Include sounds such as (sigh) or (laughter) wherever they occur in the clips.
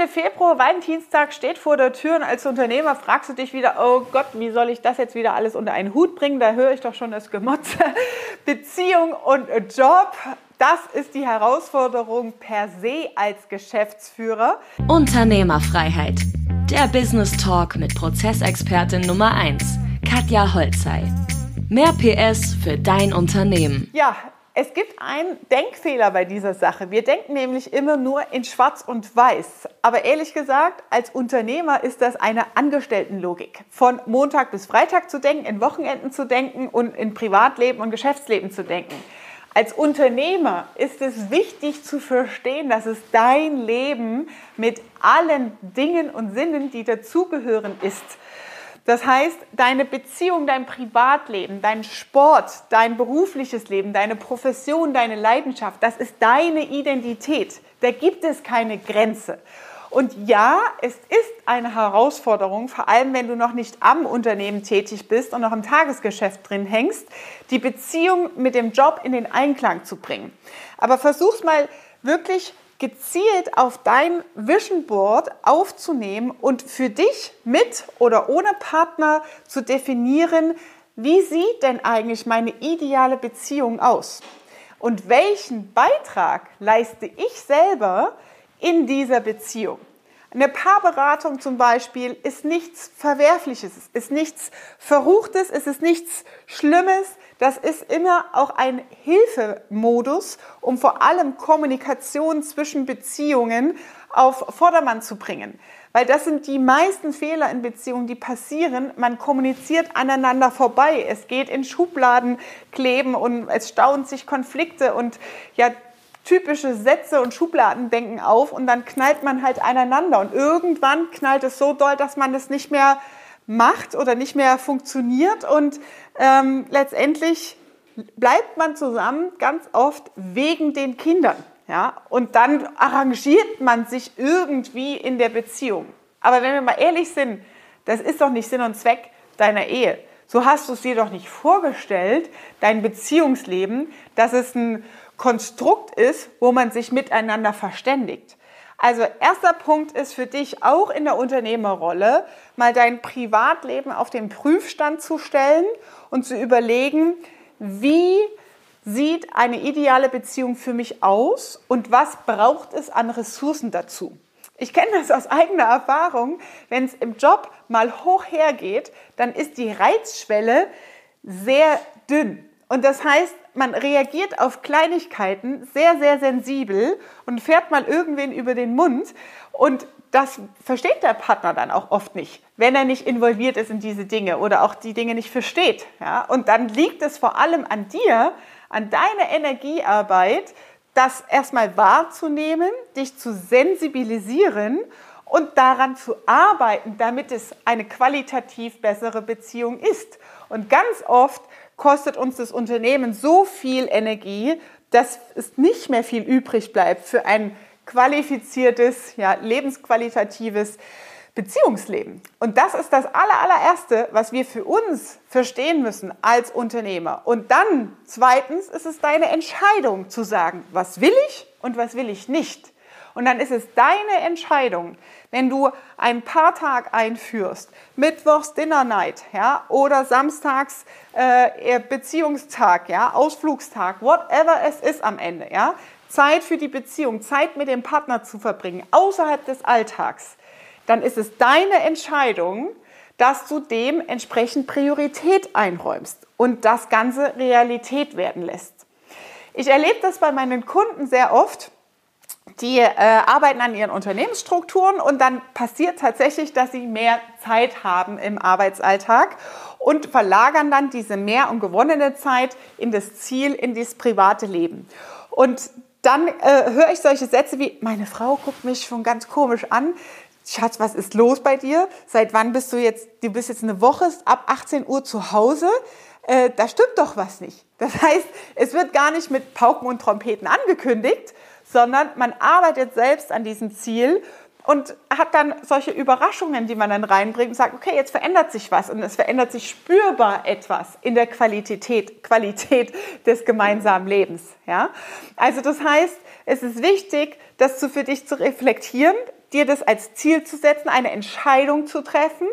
Ende Februar, Valentinstag steht vor der Tür und als Unternehmer fragst du dich wieder, oh Gott, wie soll ich das jetzt wieder alles unter einen Hut bringen? Da höre ich doch schon das Gemotze. (laughs) Beziehung und Job, das ist die Herausforderung per se als Geschäftsführer. Unternehmerfreiheit. Der Business Talk mit Prozessexpertin Nummer 1, Katja Holzei. Mehr PS für dein Unternehmen. Ja, es gibt einen Denkfehler bei dieser Sache. Wir denken nämlich immer nur in Schwarz und Weiß. Aber ehrlich gesagt, als Unternehmer ist das eine Angestelltenlogik. Von Montag bis Freitag zu denken, in Wochenenden zu denken und in Privatleben und Geschäftsleben zu denken. Als Unternehmer ist es wichtig zu verstehen, dass es dein Leben mit allen Dingen und Sinnen, die dazugehören, ist. Das heißt, deine Beziehung, dein Privatleben, dein Sport, dein berufliches Leben, deine Profession, deine Leidenschaft, das ist deine Identität. Da gibt es keine Grenze. Und ja, es ist eine Herausforderung, vor allem wenn du noch nicht am Unternehmen tätig bist und noch im Tagesgeschäft drin hängst, die Beziehung mit dem Job in den Einklang zu bringen. Aber versuch's mal wirklich gezielt auf dein Vision Board aufzunehmen und für dich mit oder ohne Partner zu definieren, wie sieht denn eigentlich meine ideale Beziehung aus? Und welchen Beitrag leiste ich selber in dieser Beziehung? Eine Paarberatung zum Beispiel ist nichts Verwerfliches, ist nichts Verruchtes, es ist nichts Schlimmes. Das ist immer auch ein Hilfemodus, um vor allem Kommunikation zwischen Beziehungen auf Vordermann zu bringen. Weil das sind die meisten Fehler in Beziehungen, die passieren. Man kommuniziert aneinander vorbei. Es geht in Schubladen kleben und es stauen sich Konflikte und ja, typische Sätze und Schubladendenken auf und dann knallt man halt aneinander und irgendwann knallt es so doll, dass man es nicht mehr macht oder nicht mehr funktioniert und ähm, letztendlich bleibt man zusammen ganz oft wegen den Kindern. Ja? Und dann arrangiert man sich irgendwie in der Beziehung. Aber wenn wir mal ehrlich sind, das ist doch nicht Sinn und Zweck deiner Ehe. So hast du es dir doch nicht vorgestellt, dein Beziehungsleben, dass es ein Konstrukt ist, wo man sich miteinander verständigt. Also erster Punkt ist für dich auch in der Unternehmerrolle, mal dein Privatleben auf den Prüfstand zu stellen und zu überlegen, wie sieht eine ideale Beziehung für mich aus und was braucht es an Ressourcen dazu. Ich kenne das aus eigener Erfahrung. Wenn es im Job mal hoch hergeht, dann ist die Reizschwelle sehr dünn. Und das heißt, man reagiert auf Kleinigkeiten sehr, sehr sensibel und fährt mal irgendwen über den Mund. Und das versteht der Partner dann auch oft nicht, wenn er nicht involviert ist in diese Dinge oder auch die Dinge nicht versteht. Ja? Und dann liegt es vor allem an dir, an deiner Energiearbeit, das erstmal wahrzunehmen, dich zu sensibilisieren und daran zu arbeiten, damit es eine qualitativ bessere Beziehung ist. Und ganz oft kostet uns das Unternehmen so viel Energie, dass es nicht mehr viel übrig bleibt für ein qualifiziertes, ja, lebensqualitatives Beziehungsleben. Und das ist das allererste, was wir für uns verstehen müssen als Unternehmer. Und dann zweitens ist es deine Entscheidung zu sagen, was will ich und was will ich nicht. Und dann ist es deine Entscheidung, wenn du einen Paartag einführst, Mittwochs Dinner Night, ja, oder Samstags äh, Beziehungstag, ja, Ausflugstag, whatever es ist am Ende, ja, Zeit für die Beziehung, Zeit mit dem Partner zu verbringen, außerhalb des Alltags, dann ist es deine Entscheidung, dass du dem entsprechend Priorität einräumst und das Ganze Realität werden lässt. Ich erlebe das bei meinen Kunden sehr oft, die äh, arbeiten an ihren Unternehmensstrukturen und dann passiert tatsächlich, dass sie mehr Zeit haben im Arbeitsalltag und verlagern dann diese mehr und gewonnene Zeit in das Ziel, in das private Leben. Und dann äh, höre ich solche Sätze wie, meine Frau guckt mich schon ganz komisch an. Schatz, was ist los bei dir? Seit wann bist du jetzt, du bist jetzt eine Woche ab 18 Uhr zu Hause? Äh, da stimmt doch was nicht. Das heißt, es wird gar nicht mit Pauken und Trompeten angekündigt, sondern man arbeitet selbst an diesem Ziel und hat dann solche Überraschungen, die man dann reinbringt und sagt, okay, jetzt verändert sich was und es verändert sich spürbar etwas in der Qualität, Qualität des gemeinsamen Lebens. Ja? Also das heißt, es ist wichtig, das für dich zu reflektieren, dir das als Ziel zu setzen, eine Entscheidung zu treffen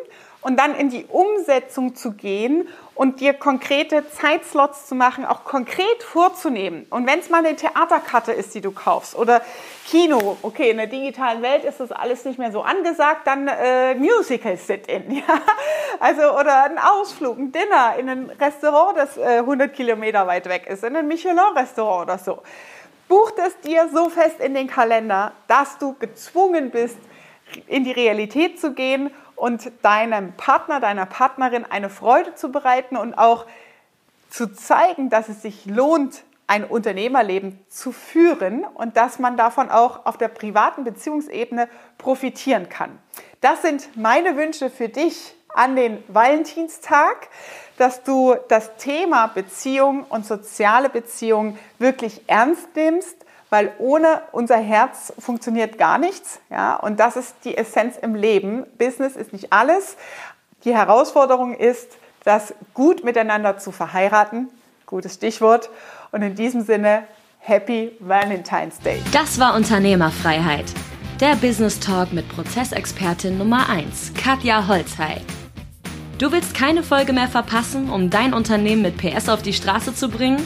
und dann in die Umsetzung zu gehen und dir konkrete Zeitslots zu machen, auch konkret vorzunehmen. Und wenn es mal eine Theaterkarte ist, die du kaufst oder Kino, okay, in der digitalen Welt ist das alles nicht mehr so angesagt, dann äh, Musical Sit-in, (laughs) ja, also oder ein Ausflug, ein Dinner in ein Restaurant, das äh, 100 Kilometer weit weg ist, in ein Michelin-Restaurant oder so. Bucht es dir so fest in den Kalender, dass du gezwungen bist, in die Realität zu gehen und deinem Partner, deiner Partnerin eine Freude zu bereiten und auch zu zeigen, dass es sich lohnt, ein Unternehmerleben zu führen und dass man davon auch auf der privaten Beziehungsebene profitieren kann. Das sind meine Wünsche für dich an den Valentinstag, dass du das Thema Beziehung und soziale Beziehung wirklich ernst nimmst weil ohne unser Herz funktioniert gar nichts. Ja? Und das ist die Essenz im Leben. Business ist nicht alles. Die Herausforderung ist, das gut miteinander zu verheiraten. Gutes Stichwort. Und in diesem Sinne, Happy Valentine's Day. Das war Unternehmerfreiheit. Der Business Talk mit Prozessexpertin Nummer 1, Katja Holzhey. Du willst keine Folge mehr verpassen, um dein Unternehmen mit PS auf die Straße zu bringen?